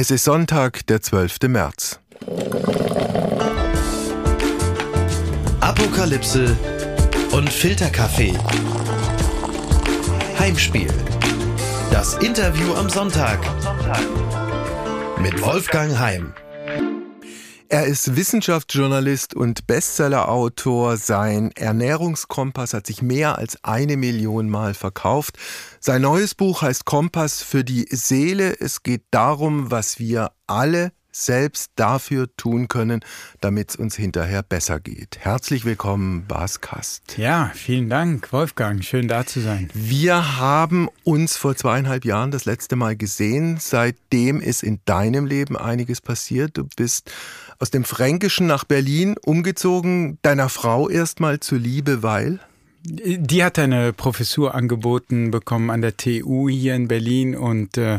Es ist Sonntag, der 12. März. Apokalypse und Filterkaffee. Heimspiel. Das Interview am Sonntag. Mit Wolfgang Heim. Er ist Wissenschaftsjournalist und Bestsellerautor. Sein Ernährungskompass hat sich mehr als eine Million Mal verkauft. Sein neues Buch heißt Kompass für die Seele. Es geht darum, was wir alle selbst dafür tun können, damit es uns hinterher besser geht. Herzlich willkommen, Bas Kast. Ja, vielen Dank, Wolfgang. Schön da zu sein. Wir haben uns vor zweieinhalb Jahren das letzte Mal gesehen. Seitdem ist in deinem Leben einiges passiert. Du bist aus dem Fränkischen nach Berlin umgezogen, deiner Frau erstmal zuliebe, weil? Die hat eine Professur angeboten bekommen an der TU hier in Berlin und äh,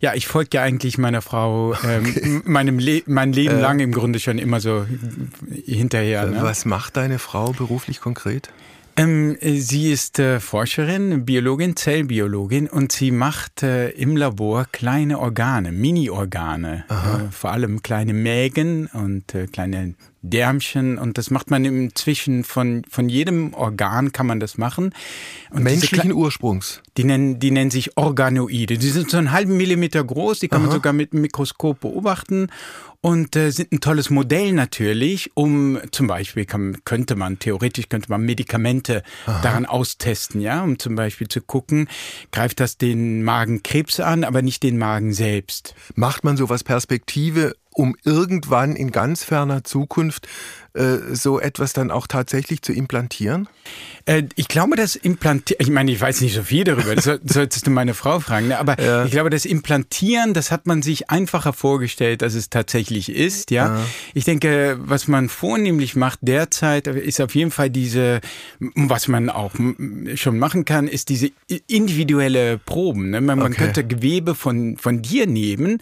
ja, ich folge ja eigentlich meiner Frau ähm, okay. meinem Le mein Leben äh, lang im Grunde schon immer so hinterher. Ne? Was macht deine Frau beruflich konkret? Ähm, sie ist äh, Forscherin, Biologin, Zellbiologin und sie macht äh, im Labor kleine Organe, Mini-Organe, äh, vor allem kleine Mägen und äh, kleine Därmchen und das macht man inzwischen von, von jedem Organ kann man das machen. Und Menschlichen Ursprungs. Die nennen, die nennen sich Organoide. Die sind so einen halben Millimeter groß, die kann Aha. man sogar mit einem Mikroskop beobachten und äh, sind ein tolles Modell natürlich, um zum Beispiel kann, könnte man, theoretisch könnte man Medikamente Aha. daran austesten, ja, um zum Beispiel zu gucken, greift das den Magenkrebs an, aber nicht den Magen selbst. Macht man sowas Perspektive um irgendwann in ganz ferner Zukunft so etwas dann auch tatsächlich zu implantieren? Äh, ich glaube, das Implantieren, ich meine, ich weiß nicht so viel darüber, das solltest du meine Frau fragen, ne? aber ja. ich glaube, das Implantieren, das hat man sich einfacher vorgestellt, als es tatsächlich ist, ja? ja. Ich denke, was man vornehmlich macht derzeit, ist auf jeden Fall diese, was man auch schon machen kann, ist diese individuelle Proben. Ne? Man, okay. man könnte Gewebe von, von dir nehmen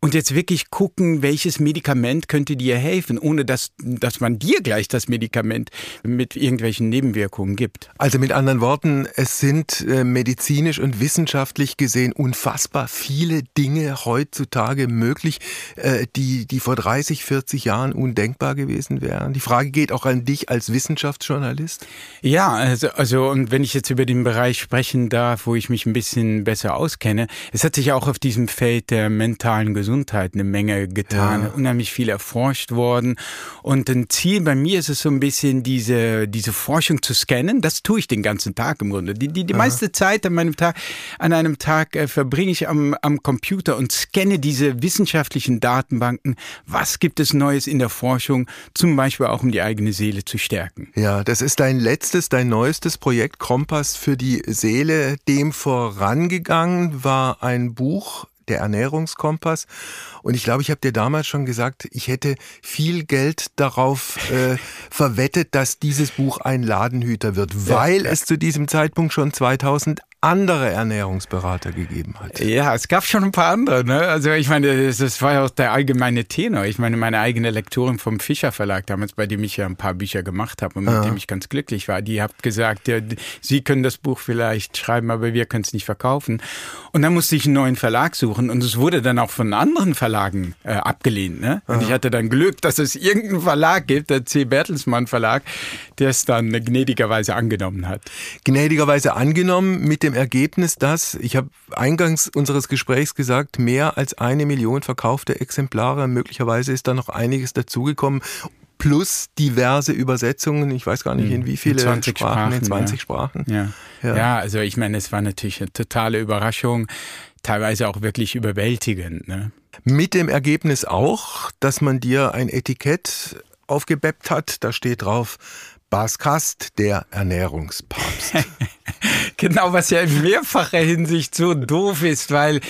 und jetzt wirklich gucken, welches Medikament könnte dir helfen, ohne dass, dass man dir gleich das Medikament mit irgendwelchen Nebenwirkungen gibt. Also mit anderen Worten, es sind äh, medizinisch und wissenschaftlich gesehen unfassbar viele Dinge heutzutage möglich, äh, die, die vor 30, 40 Jahren undenkbar gewesen wären. Die Frage geht auch an dich als Wissenschaftsjournalist. Ja, also, also und wenn ich jetzt über den Bereich sprechen darf, wo ich mich ein bisschen besser auskenne, es hat sich auch auf diesem Feld der mentalen Gesundheit Gesundheit eine Menge getan, ja. unheimlich viel erforscht worden. Und ein Ziel bei mir ist es so ein bisschen, diese, diese Forschung zu scannen. Das tue ich den ganzen Tag im Grunde. Die, die, die meiste Zeit an meinem Tag, an einem Tag äh, verbringe ich am, am Computer und scanne diese wissenschaftlichen Datenbanken. Was gibt es Neues in der Forschung? Zum Beispiel auch, um die eigene Seele zu stärken. Ja, das ist dein letztes, dein neuestes Projekt Kompass für die Seele. Dem vorangegangen war ein Buch, der Ernährungskompass. Und ich glaube, ich habe dir damals schon gesagt, ich hätte viel Geld darauf äh, verwettet, dass dieses Buch ein Ladenhüter wird, weil ja, es zu diesem Zeitpunkt schon 2000 andere Ernährungsberater gegeben hat. Ja, es gab schon ein paar andere. Ne? Also ich meine, das, das war ja auch der allgemeine Tenor. Ich meine, meine eigene Lektorin vom Fischer Verlag damals, bei dem ich ja ein paar Bücher gemacht habe und mit ja. dem ich ganz glücklich war, die hat gesagt, ja, Sie können das Buch vielleicht schreiben, aber wir können es nicht verkaufen. Und dann musste ich einen neuen Verlag suchen und es wurde dann auch von anderen Verlagen äh, abgelehnt. Ne? Und ich hatte dann Glück, dass es irgendeinen Verlag gibt, der C. Bertelsmann Verlag, der es dann gnädigerweise angenommen hat. Gnädigerweise angenommen mit dem dem Ergebnis, dass, ich habe eingangs unseres Gesprächs gesagt, mehr als eine Million verkaufte Exemplare, möglicherweise ist da noch einiges dazugekommen plus diverse Übersetzungen. Ich weiß gar nicht, in wie viele in Sprachen, Sprachen, in 20 ja. Sprachen. Ja. ja. Ja. also ich meine, es war natürlich eine totale Überraschung, teilweise auch wirklich überwältigend. Ne? Mit dem Ergebnis auch, dass man dir ein Etikett aufgebeppt hat, da steht drauf, Bas Kast, der Ernährungspapst. genau, was ja in mehrfacher Hinsicht so doof ist, weil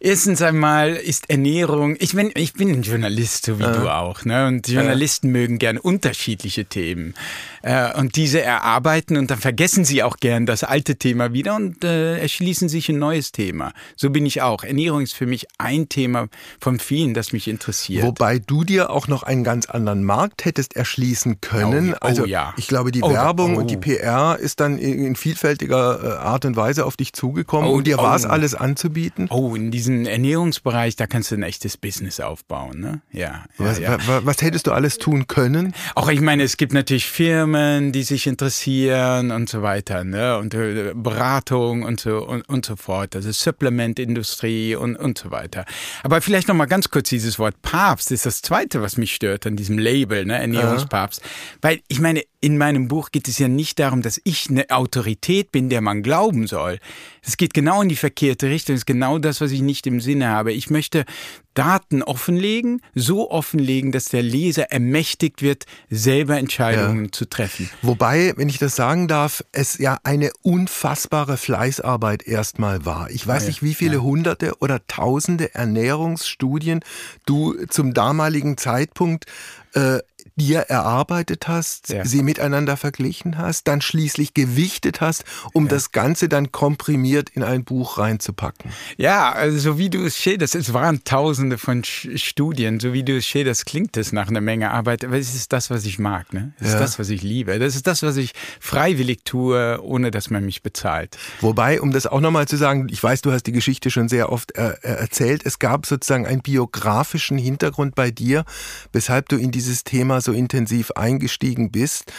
erstens einmal ist Ernährung, ich bin, ich bin ein Journalist, so wie ja. du auch, ne? Und Journalisten ja. mögen gern unterschiedliche Themen. Äh, und diese erarbeiten und dann vergessen sie auch gern das alte Thema wieder und äh, erschließen sich ein neues Thema. So bin ich auch. Ernährung ist für mich ein Thema von vielen, das mich interessiert. Wobei du dir auch noch einen ganz anderen Markt hättest erschließen können. Oh, oh, also ja. ich glaube, die oh, Werbung oh. und die PR ist dann in vielfältiger Art und Weise auf dich zugekommen oh, und dir oh. war es alles anzubieten? Oh, in diesem Ernährungsbereich, da kannst du ein echtes Business aufbauen, ne? Ja. was, ja. Was, was hättest du alles tun können? Auch ich meine, es gibt natürlich Firmen, die sich interessieren und so weiter, ne? Und äh, Beratung und so und, und so fort. Also Supplementindustrie und, und so weiter. Aber vielleicht noch mal ganz kurz dieses Wort Papst ist das zweite, was mich stört an diesem Label, ne? Ernährungspapst. Ja. Weil ich meine, in meinem Buch geht es ja nicht darum, dass ich eine Autorität bin, der man glauben soll. Es geht genau in die verkehrte Richtung. Es ist genau das, was ich nicht im Sinne habe. Ich möchte Daten offenlegen, so offenlegen, dass der Leser ermächtigt wird, selber Entscheidungen ja. zu treffen. Wobei, wenn ich das sagen darf, es ja eine unfassbare Fleißarbeit erstmal war. Ich weiß ja, nicht, wie viele ja. hunderte oder tausende Ernährungsstudien du zum damaligen Zeitpunkt äh, dir erarbeitet hast, ja. sie miteinander verglichen hast, dann schließlich gewichtet hast, um ja. das Ganze dann komprimiert in ein Buch reinzupacken. Ja, also so wie du es schilderst, es waren tausende von Studien, so wie du es schilderst, klingt es nach einer Menge Arbeit, aber es ist das, was ich mag, ne? Es ja. ist das, was ich liebe. Das ist das, was ich freiwillig tue, ohne dass man mich bezahlt. Wobei, um das auch nochmal zu sagen, ich weiß, du hast die Geschichte schon sehr oft äh, erzählt, es gab sozusagen einen biografischen Hintergrund bei dir, weshalb du in dieses Thema so intensiv eingestiegen bist.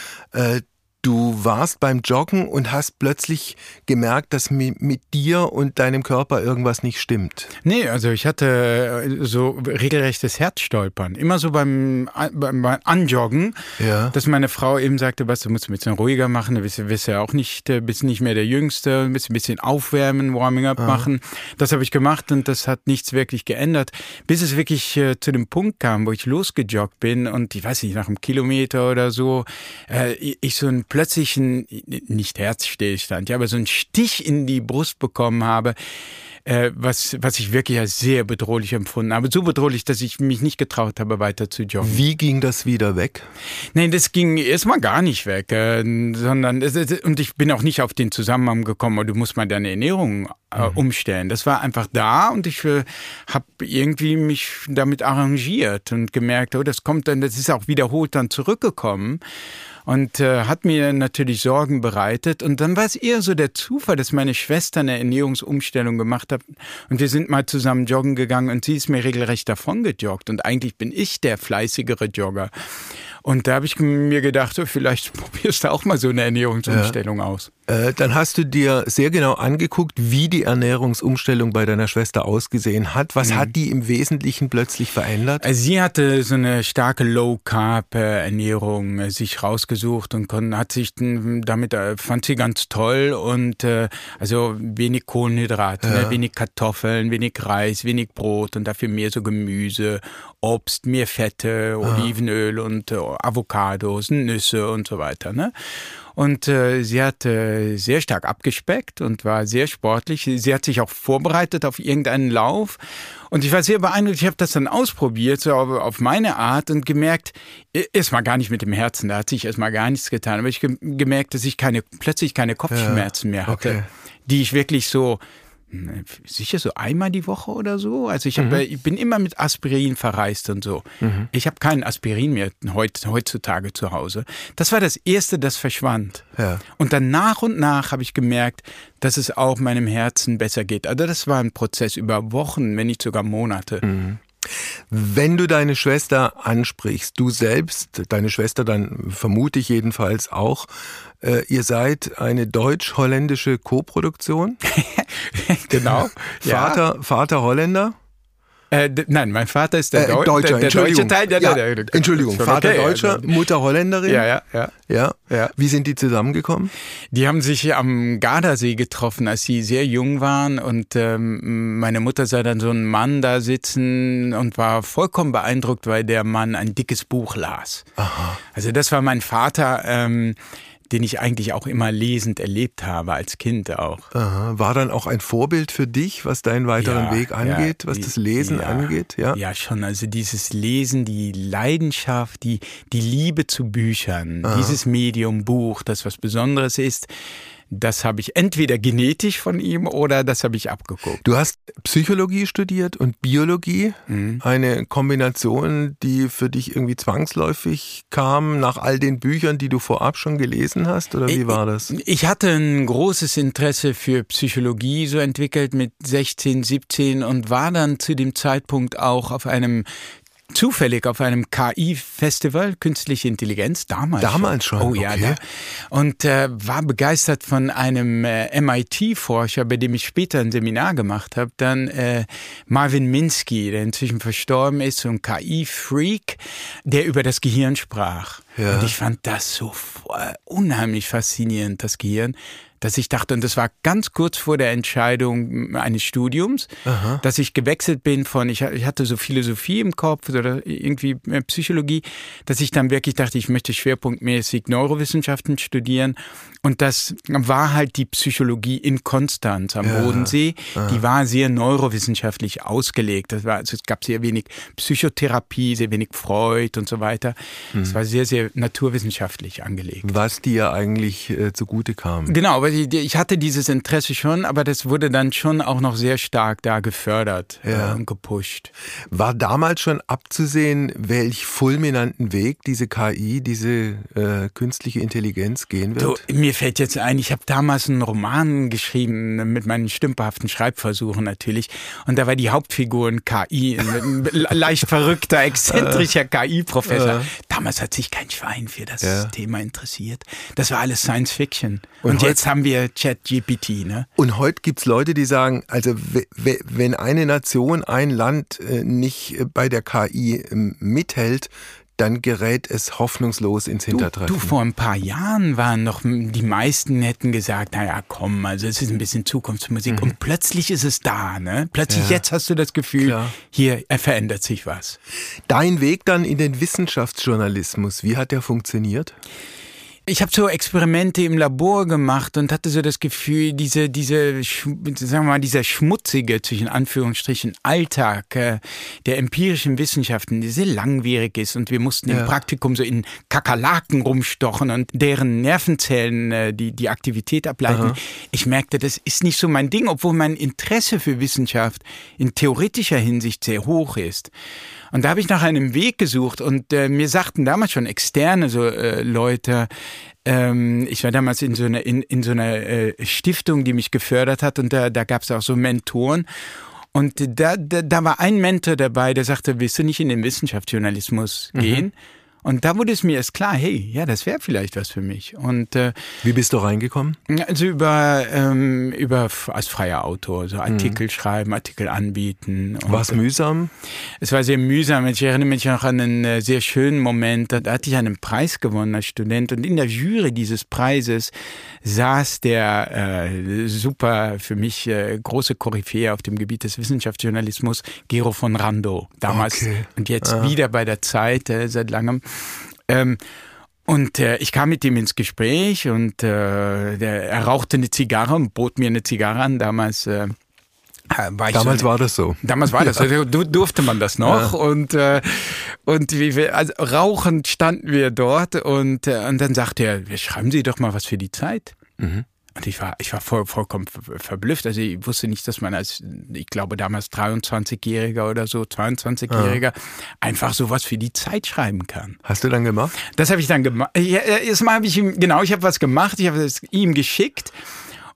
Äh, Du warst beim Joggen und hast plötzlich gemerkt, dass mit, mit, dir und deinem Körper irgendwas nicht stimmt. Nee, also ich hatte äh, so regelrechtes Herzstolpern. Immer so beim, beim, beim Anjoggen, ja. dass meine Frau eben sagte, was, du musst ein bisschen ruhiger machen, du bist, bist ja auch nicht, äh, bist nicht mehr der Jüngste, du musst ein bisschen aufwärmen, Warming up ah. machen. Das habe ich gemacht und das hat nichts wirklich geändert, bis es wirklich äh, zu dem Punkt kam, wo ich losgejoggt bin und ich weiß nicht, nach einem Kilometer oder so, äh, ich so ein plötzlich ein, nicht Herzstillstand, ja, aber so ein Stich in die Brust bekommen habe, äh, was, was ich wirklich als sehr bedrohlich empfunden habe. So bedrohlich, dass ich mich nicht getraut habe, weiter zu joggen. Wie ging das wieder weg? Nein, das ging erstmal gar nicht weg, äh, sondern, und ich bin auch nicht auf den Zusammenhang gekommen, oh, du musst mal deine Ernährung äh, mhm. umstellen. Das war einfach da und ich äh, habe irgendwie mich damit arrangiert und gemerkt, oh, das kommt dann, das ist auch wiederholt dann zurückgekommen und äh, hat mir natürlich Sorgen bereitet. Und dann war es eher so der Zufall, dass meine Schwester eine Ernährungsumstellung gemacht hat und wir sind mal zusammen joggen gegangen und sie ist mir regelrecht davon gejoggt und eigentlich bin ich der fleißigere Jogger. Und da habe ich mir gedacht, so, vielleicht probierst du auch mal so eine Ernährungsumstellung ja. aus. Äh, dann hast du dir sehr genau angeguckt, wie die Ernährungsumstellung bei deiner Schwester ausgesehen hat. Was mhm. hat die im Wesentlichen plötzlich verändert? Also sie hatte so eine starke Low-Carb-Ernährung äh, sich rausgesucht und hat sich damit, äh, fand sie ganz toll und also wenig Kohlenhydrate, ne, ja. wenig Kartoffeln, wenig Reis, wenig Brot und dafür mehr so Gemüse, Obst, mehr Fette, Olivenöl und Avocados, Nüsse und so weiter. Ne? Und äh, sie hat äh, sehr stark abgespeckt und war sehr sportlich. Sie hat sich auch vorbereitet auf irgendeinen Lauf. Und ich war sehr beeindruckt. Ich habe das dann ausprobiert, so auf, meine Art und gemerkt, erstmal gar nicht mit dem Herzen, da hat sich erstmal gar nichts getan. Aber ich gemerkt, dass ich keine, plötzlich keine Kopfschmerzen mehr hatte, okay. die ich wirklich so sicher so einmal die Woche oder so. Also ich, hab, mhm. ich bin immer mit Aspirin verreist und so. Mhm. Ich habe keinen Aspirin mehr heut, heutzutage zu Hause. Das war das Erste, das verschwand. Ja. Und dann nach und nach habe ich gemerkt, dass es auch meinem Herzen besser geht. Also das war ein Prozess über Wochen, wenn nicht sogar Monate. Mhm. Wenn du deine Schwester ansprichst, du selbst, deine Schwester dann vermute ich jedenfalls auch, äh, ihr seid eine deutsch-holländische Koproduktion. genau. Vater, ja. Vater Holländer. Äh, nein, mein Vater ist der, äh, Deutscher, der, der deutsche Teil. Der, ja, der, der, Entschuldigung, Vater okay, Deutscher, also. Mutter Holländerin. Ja, ja, ja, ja, ja. Wie sind die zusammengekommen? Die haben sich am Gardasee getroffen, als sie sehr jung waren. Und ähm, meine Mutter sah dann so einen Mann da sitzen und war vollkommen beeindruckt, weil der Mann ein dickes Buch las. Aha. Also das war mein Vater. Ähm, den ich eigentlich auch immer lesend erlebt habe, als Kind auch. Aha. War dann auch ein Vorbild für dich, was deinen weiteren ja, Weg angeht, ja, was das Lesen ja, angeht? Ja? ja, schon. Also dieses Lesen, die Leidenschaft, die, die Liebe zu Büchern, Aha. dieses Medium Buch, das was Besonderes ist, das habe ich entweder genetisch von ihm oder das habe ich abgeguckt. Du hast Psychologie studiert und Biologie, mhm. eine Kombination, die für dich irgendwie zwangsläufig kam nach all den Büchern, die du vorab schon gelesen hast, oder wie war das? Ich hatte ein großes Interesse für Psychologie so entwickelt mit 16, 17 und war dann zu dem Zeitpunkt auch auf einem zufällig auf einem KI-Festival, Künstliche Intelligenz, damals. Damals schon. Oh ja, okay. ja. Und äh, war begeistert von einem äh, MIT-Forscher, bei dem ich später ein Seminar gemacht habe, dann äh, Marvin Minsky, der inzwischen verstorben ist, so ein KI-Freak, der über das Gehirn sprach. Ja. Und ich fand das so unheimlich faszinierend, das Gehirn dass ich dachte, und das war ganz kurz vor der Entscheidung eines Studiums, Aha. dass ich gewechselt bin von, ich, ich, hatte so Philosophie im Kopf oder irgendwie äh, Psychologie, dass ich dann wirklich dachte, ich möchte schwerpunktmäßig Neurowissenschaften studieren. Und das war halt die Psychologie in Konstanz am ja. Bodensee. Aha. Die war sehr neurowissenschaftlich ausgelegt. Das war, also es gab sehr wenig Psychotherapie, sehr wenig Freud und so weiter. Es hm. war sehr, sehr naturwissenschaftlich angelegt. Was dir eigentlich äh, zugute kam. Genau, aber ich hatte dieses Interesse schon, aber das wurde dann schon auch noch sehr stark da gefördert ja. äh, und gepusht. War damals schon abzusehen, welch fulminanten Weg diese KI, diese äh, künstliche Intelligenz gehen wird? Du, mir fällt jetzt ein, ich habe damals einen Roman geschrieben mit meinen stümperhaften Schreibversuchen natürlich und da war die Hauptfigur ein KI, ein leicht verrückter, exzentrischer KI-Professor. Damals hat sich kein Schwein für das ja. Thema interessiert. Das war alles Science Fiction. Und, und jetzt haben wir ChatGPT. Ne? Und heute gibt es Leute, die sagen, also wenn eine Nation, ein Land äh, nicht bei der KI ähm, mithält, dann gerät es hoffnungslos ins Hintertreffen. Du, du, vor ein paar Jahren waren noch, die meisten hätten gesagt, naja, komm, also es ist ein bisschen Zukunftsmusik. Mhm. Und plötzlich ist es da, ne? Plötzlich ja. jetzt hast du das Gefühl, Klar. hier verändert sich was. Dein Weg dann in den Wissenschaftsjournalismus, wie hat der funktioniert? Ich habe so Experimente im Labor gemacht und hatte so das Gefühl, diese, diese, sagen wir mal, dieser schmutzige, zwischen Anführungsstrichen, Alltag äh, der empirischen Wissenschaften, der sehr langwierig ist und wir mussten ja. im Praktikum so in Kakerlaken rumstochen und deren Nervenzellen äh, die, die Aktivität ableiten. Aha. Ich merkte, das ist nicht so mein Ding, obwohl mein Interesse für Wissenschaft in theoretischer Hinsicht sehr hoch ist. Und da habe ich nach einem Weg gesucht und äh, mir sagten damals schon externe so äh, Leute, ähm, ich war damals in so einer in, in so einer äh, Stiftung, die mich gefördert hat und da, da gab es auch so Mentoren. Und da, da, da war ein Mentor dabei, der sagte, willst du nicht in den Wissenschaftsjournalismus mhm. gehen? Mhm. Und da wurde es mir erst klar, hey, ja, das wäre vielleicht was für mich. Und äh, wie bist du reingekommen? Also über ähm, über als freier Autor, so Artikel mhm. schreiben, Artikel anbieten. War es mühsam? Es war sehr mühsam. Ich erinnere mich noch an einen äh, sehr schönen Moment. Da hatte ich einen Preis gewonnen als Student und in der Jury dieses Preises saß der äh, super für mich äh, große Koryphäe auf dem Gebiet des Wissenschaftsjournalismus, Gero von Rando, damals okay. und jetzt ah. wieder bei der Zeit äh, seit langem. Ähm, und äh, ich kam mit ihm ins Gespräch und äh, der, er rauchte eine Zigarre und bot mir eine Zigarre an. Damals äh, war damals so, war das so. Damals war das so. Durfte man das noch. Ja. Und, äh, und wie wir, also rauchend standen wir dort und, äh, und dann sagte er, schreiben Sie doch mal was für die Zeit. Mhm. Und ich war, ich war voll, vollkommen verblüfft. Also ich wusste nicht, dass man als, ich glaube damals 23-Jähriger oder so, 22-Jähriger, ja. einfach sowas für die Zeit schreiben kann. Hast du dann gemacht? Das habe ich dann gemacht. Ja, erstmal habe ich ihm, genau, ich habe was gemacht, ich habe es ihm geschickt.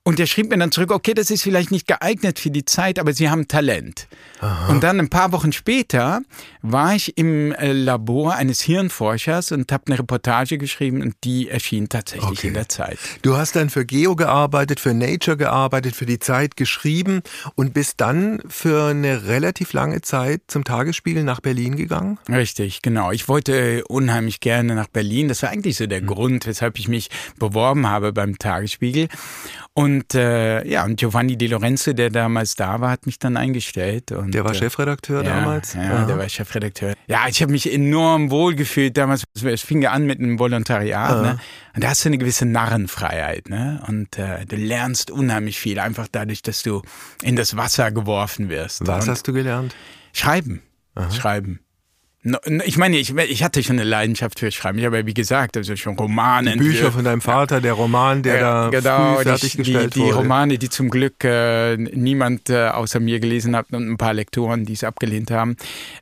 Und der schrieb mir dann zurück, okay, das ist vielleicht nicht geeignet für die Zeit, aber Sie haben Talent. Aha. Und dann ein paar Wochen später war ich im äh, Labor eines Hirnforschers und habe eine Reportage geschrieben und die erschien tatsächlich okay. in der Zeit. Du hast dann für Geo gearbeitet, für Nature gearbeitet, für die Zeit geschrieben und bist dann für eine relativ lange Zeit zum Tagesspiegel nach Berlin gegangen? Richtig, genau. Ich wollte unheimlich gerne nach Berlin. Das war eigentlich so der mhm. Grund, weshalb ich mich beworben habe beim Tagesspiegel. Und äh, ja, und Giovanni De Lorenzo, der damals da war, hat mich dann eingestellt. Und, der war äh, Chefredakteur ja, damals? Ja, Aha. der war Chefredakteur. Ja, ich habe mich enorm wohl gefühlt damals. Es fing ja an mit einem Volontariat. Ne? Und da hast du eine gewisse Narrenfreiheit. Ne? Und äh, du lernst unheimlich viel, einfach dadurch, dass du in das Wasser geworfen wirst. Was und hast du gelernt? Schreiben. Aha. Schreiben. Ich meine, ich, ich hatte schon eine Leidenschaft für Schreiben. Ich habe ja, wie gesagt, also schon Romane. Die Bücher von deinem Vater, der Roman, der da genau, früh fertiggestellt die, die, die Romane, die zum Glück äh, niemand äh, außer mir gelesen hat und ein paar Lektoren, die es abgelehnt haben.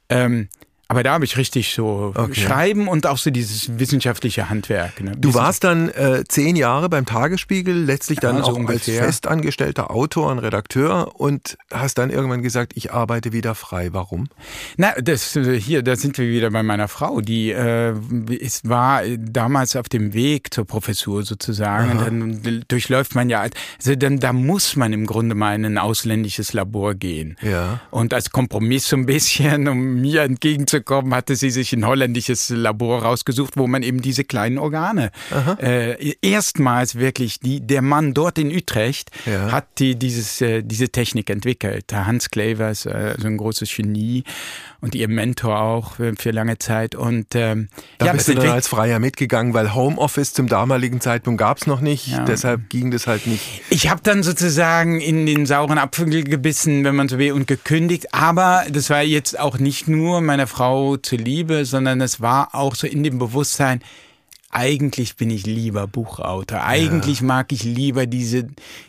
Ähm, aber da habe ich richtig so okay. Schreiben und auch so dieses wissenschaftliche Handwerk. Ne? Du warst dann äh, zehn Jahre beim Tagesspiegel, letztlich dann ja, so auch ungefähr. als festangestellter Autor und Redakteur und hast dann irgendwann gesagt, ich arbeite wieder frei. Warum? Na, das äh, hier, da sind wir wieder bei meiner Frau, die äh, ist, war damals auf dem Weg zur Professur sozusagen. Und dann durchläuft man ja, also dann da muss man im Grunde mal in ein ausländisches Labor gehen. Ja. Und als Kompromiss so ein bisschen, um mir entgegenzukommen, bekommen, hatte sie sich ein holländisches Labor rausgesucht, wo man eben diese kleinen Organe äh, erstmals wirklich die der Mann dort in Utrecht ja. hat die dieses äh, diese Technik entwickelt. Hans Clavers, äh, so ein großes Genie und ihr Mentor auch für lange Zeit. Und ähm, da ja, bist du dann als Freier mitgegangen, weil Homeoffice zum damaligen Zeitpunkt gab es noch nicht, ja. deshalb ging das halt nicht. Ich habe dann sozusagen in den sauren Apfel gebissen, wenn man so will, und gekündigt. Aber das war jetzt auch nicht nur meiner Frau zuliebe, sondern es war auch so in dem Bewusstsein, eigentlich bin ich lieber Buchautor. Eigentlich ja. mag ich lieber diese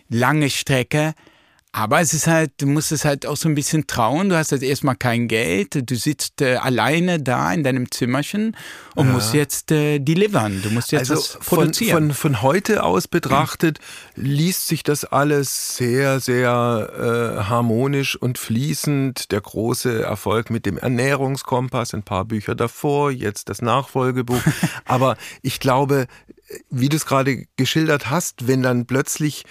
lange Strecke. Aber es ist halt, du musst es halt auch so ein bisschen trauen. Du hast jetzt erstmal kein Geld. Du sitzt äh, alleine da in deinem Zimmerchen und ja. musst jetzt äh, delivern. Du musst jetzt also was produzieren. Von, von, von heute aus betrachtet mhm. liest sich das alles sehr, sehr äh, harmonisch und fließend. Der große Erfolg mit dem Ernährungskompass, ein paar Bücher davor, jetzt das Nachfolgebuch. Aber ich glaube, wie du es gerade geschildert hast, wenn dann plötzlich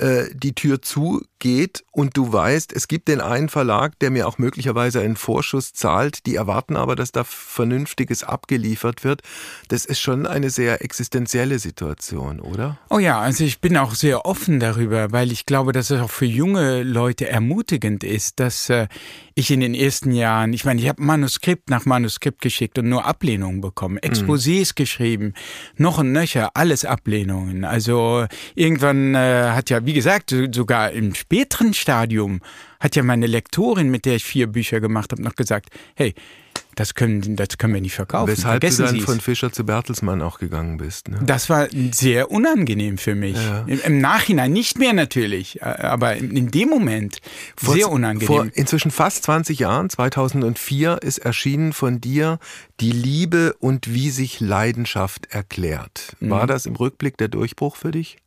äh, die Tür zugeht und du weißt, es gibt den einen Verlag, der mir auch möglicherweise einen Vorschuss zahlt, die erwarten aber, dass da Vernünftiges abgeliefert wird. Das ist schon eine sehr existenzielle Situation, oder? Oh ja, also ich bin auch sehr offen darüber, weil ich glaube, dass es auch für junge Leute ermutigend ist, dass äh, ich in den ersten Jahren, ich meine, ich habe Manuskript nach Manuskript geschickt und nur Ablehnungen bekommen, mhm. Exposés mhm. geschrieben, noch und nöcher, alles Ablehnungen. Also irgendwann äh, hat ja, wie gesagt, sogar im späteren Stadium hat ja meine Lektorin, mit der ich vier Bücher gemacht habe, noch gesagt, hey, das können, das können wir nicht verkaufen. Weshalb Vergessen du dann von Fischer zu Bertelsmann auch gegangen bist. Ne? Das war sehr unangenehm für mich. Ja. Im, Im, Nachhinein nicht mehr natürlich, aber in dem Moment vor, sehr unangenehm. Vor inzwischen fast 20 Jahren, 2004, ist erschienen von dir Die Liebe und wie sich Leidenschaft erklärt. War mhm. das im Rückblick der Durchbruch für dich?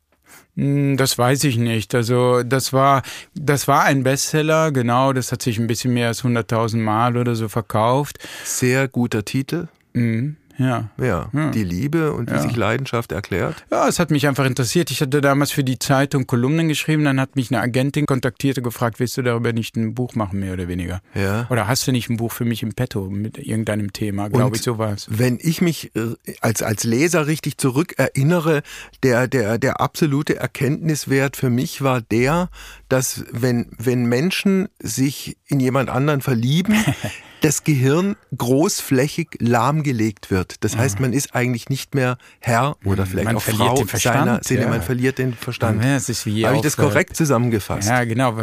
Hm, das weiß ich nicht. Also das war, das war ein Bestseller, genau. Das hat sich ein bisschen mehr als 100.000 Mal oder so verkauft. Sehr guter Titel. Mhm. Ja. ja. ja. Die Liebe und wie ja. sich Leidenschaft erklärt. Ja, es hat mich einfach interessiert. Ich hatte damals für die Zeitung Kolumnen geschrieben, dann hat mich eine Agentin kontaktiert und gefragt, willst du darüber nicht ein Buch machen, mehr oder weniger? Ja. Oder hast du nicht ein Buch für mich im Petto mit irgendeinem Thema, glaube ich, sowas. Wenn ich mich äh, als, als Leser richtig zurückerinnere, der, der, der absolute Erkenntniswert für mich war der, dass wenn, wenn Menschen sich in jemand anderen verlieben, das Gehirn großflächig lahmgelegt wird. Das heißt, man ist eigentlich nicht mehr Herr oder vielleicht man auch Frau seiner Seele, ja. man verliert den Verstand. Ja, das ist wie Habe ich das korrekt zusammengefasst? Ja, genau.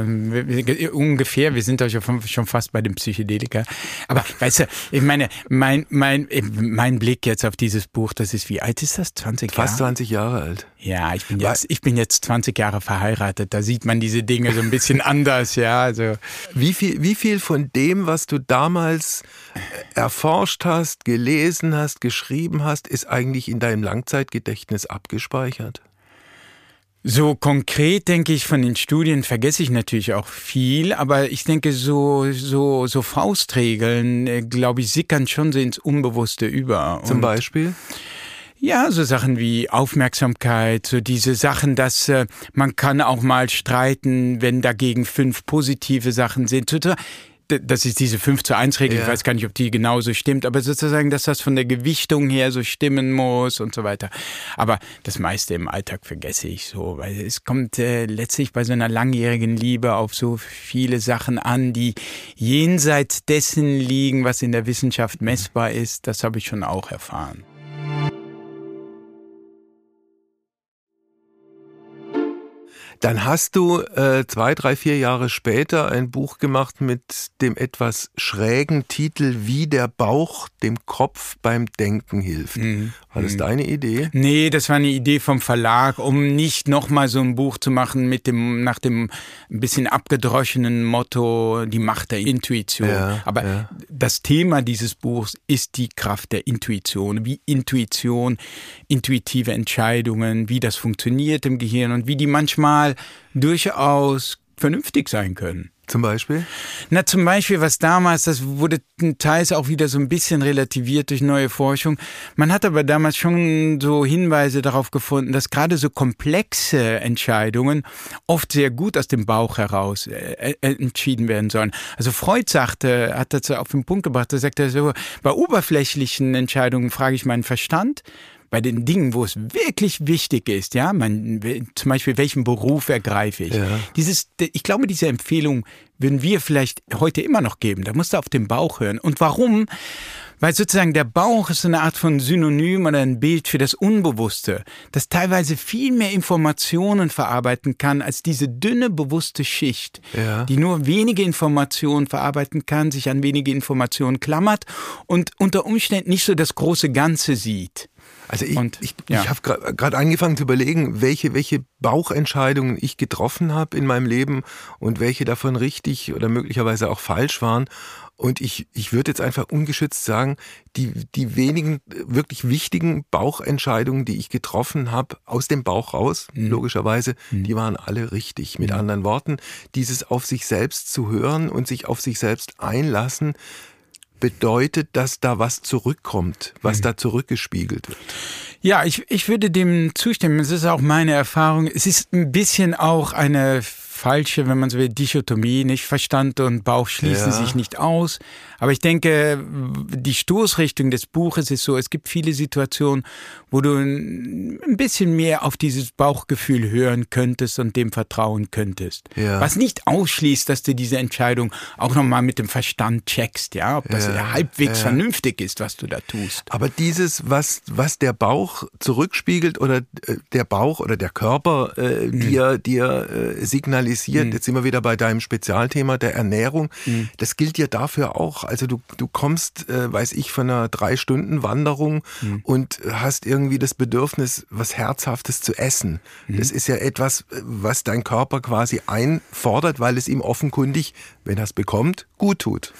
Ungefähr, wir sind ja schon fast bei dem Psychedelika. Aber weißt du, ich meine, mein, mein, mein Blick jetzt auf dieses Buch, das ist, wie alt ist das? 20 Jahre? Fast 20 Jahre alt. Ja, ich bin jetzt, ich bin jetzt 20 Jahre verheiratet. Da sieht man diese Dinge so ein bisschen anders, ja. Also. Wie viel, wie viel von dem, was du damals erforscht hast, gelesen hast, geschrieben hast, ist eigentlich in deinem Langzeitgedächtnis abgespeichert? So konkret denke ich von den Studien vergesse ich natürlich auch viel, aber ich denke so so so Faustregeln, äh, glaube ich, sickern schon so ins Unbewusste über. Zum Beispiel? Ja, so Sachen wie Aufmerksamkeit, so diese Sachen, dass äh, man kann auch mal streiten, wenn dagegen fünf positive Sachen sind. Das ist diese 5 zu 1 Regel, ja. ich weiß gar nicht, ob die genauso stimmt, aber sozusagen, dass das von der Gewichtung her so stimmen muss und so weiter. Aber das meiste im Alltag vergesse ich so, weil es kommt äh, letztlich bei so einer langjährigen Liebe auf so viele Sachen an, die jenseits dessen liegen, was in der Wissenschaft messbar ist. Das habe ich schon auch erfahren. Dann hast du äh, zwei, drei, vier Jahre später ein Buch gemacht mit dem etwas schrägen Titel Wie der Bauch dem Kopf beim Denken hilft. Mhm. War das mhm. deine Idee? Nee, das war eine Idee vom Verlag, um nicht nochmal so ein Buch zu machen mit dem, nach dem ein bisschen abgedroschenen Motto, die Macht der Intuition. Ja, Aber ja. das Thema dieses Buchs ist die Kraft der Intuition, wie Intuition, intuitive Entscheidungen, wie das funktioniert im Gehirn und wie die manchmal durchaus vernünftig sein können. Zum Beispiel? Na, zum Beispiel, was damals, das wurde teils auch wieder so ein bisschen relativiert durch neue Forschung. Man hat aber damals schon so Hinweise darauf gefunden, dass gerade so komplexe Entscheidungen oft sehr gut aus dem Bauch heraus äh, äh entschieden werden sollen. Also Freud sagte, hat das auf den Punkt gebracht, er sagte so, bei oberflächlichen Entscheidungen frage ich meinen Verstand, bei den Dingen, wo es wirklich wichtig ist, ja, man, zum Beispiel welchen Beruf ergreife ich. Ja. Dieses, ich glaube, diese Empfehlung würden wir vielleicht heute immer noch geben. Da musst du auf den Bauch hören. Und warum? Weil sozusagen der Bauch ist eine Art von Synonym oder ein Bild für das Unbewusste, das teilweise viel mehr Informationen verarbeiten kann als diese dünne bewusste Schicht, ja. die nur wenige Informationen verarbeiten kann, sich an wenige Informationen klammert und unter Umständen nicht so das große Ganze sieht. Also ich, und, ich, ja. ich habe gerade angefangen zu überlegen, welche, welche Bauchentscheidungen ich getroffen habe in meinem Leben und welche davon richtig oder möglicherweise auch falsch waren. Und ich, ich würde jetzt einfach ungeschützt sagen, die, die wenigen wirklich wichtigen Bauchentscheidungen, die ich getroffen habe, aus dem Bauch raus, mhm. logischerweise, mhm. die waren alle richtig. Mit mhm. anderen Worten, dieses auf sich selbst zu hören und sich auf sich selbst einlassen, bedeutet, dass da was zurückkommt, was mhm. da zurückgespiegelt wird. Ja, ich, ich würde dem zustimmen. Es ist auch meine Erfahrung. Es ist ein bisschen auch eine falsche, wenn man so will, Dichotomie, nicht Verstand und Bauch schließen ja. sich nicht aus. Aber ich denke, die Stoßrichtung des Buches ist so, es gibt viele Situationen, wo du ein bisschen mehr auf dieses Bauchgefühl hören könntest und dem vertrauen könntest. Ja. Was nicht ausschließt, dass du diese Entscheidung auch nochmal mit dem Verstand checkst, ja, ob das ja. halbwegs vernünftig ist, was du da tust. Aber dieses, was, was der Bauch zurückspiegelt oder äh, der Bauch oder der Körper äh, mhm. dir, dir äh, signalisiert, signalisiert, mhm. jetzt sind wir wieder bei deinem Spezialthema der Ernährung, mhm. das gilt ja dafür auch. Also du, du kommst, äh, weiß ich, von einer drei Stunden Wanderung mhm. und hast irgendwie das Bedürfnis, was Herzhaftes zu essen. Mhm. Das ist ja etwas, was dein Körper quasi einfordert, weil es ihm offenkundig, wenn er es bekommt, gut tut.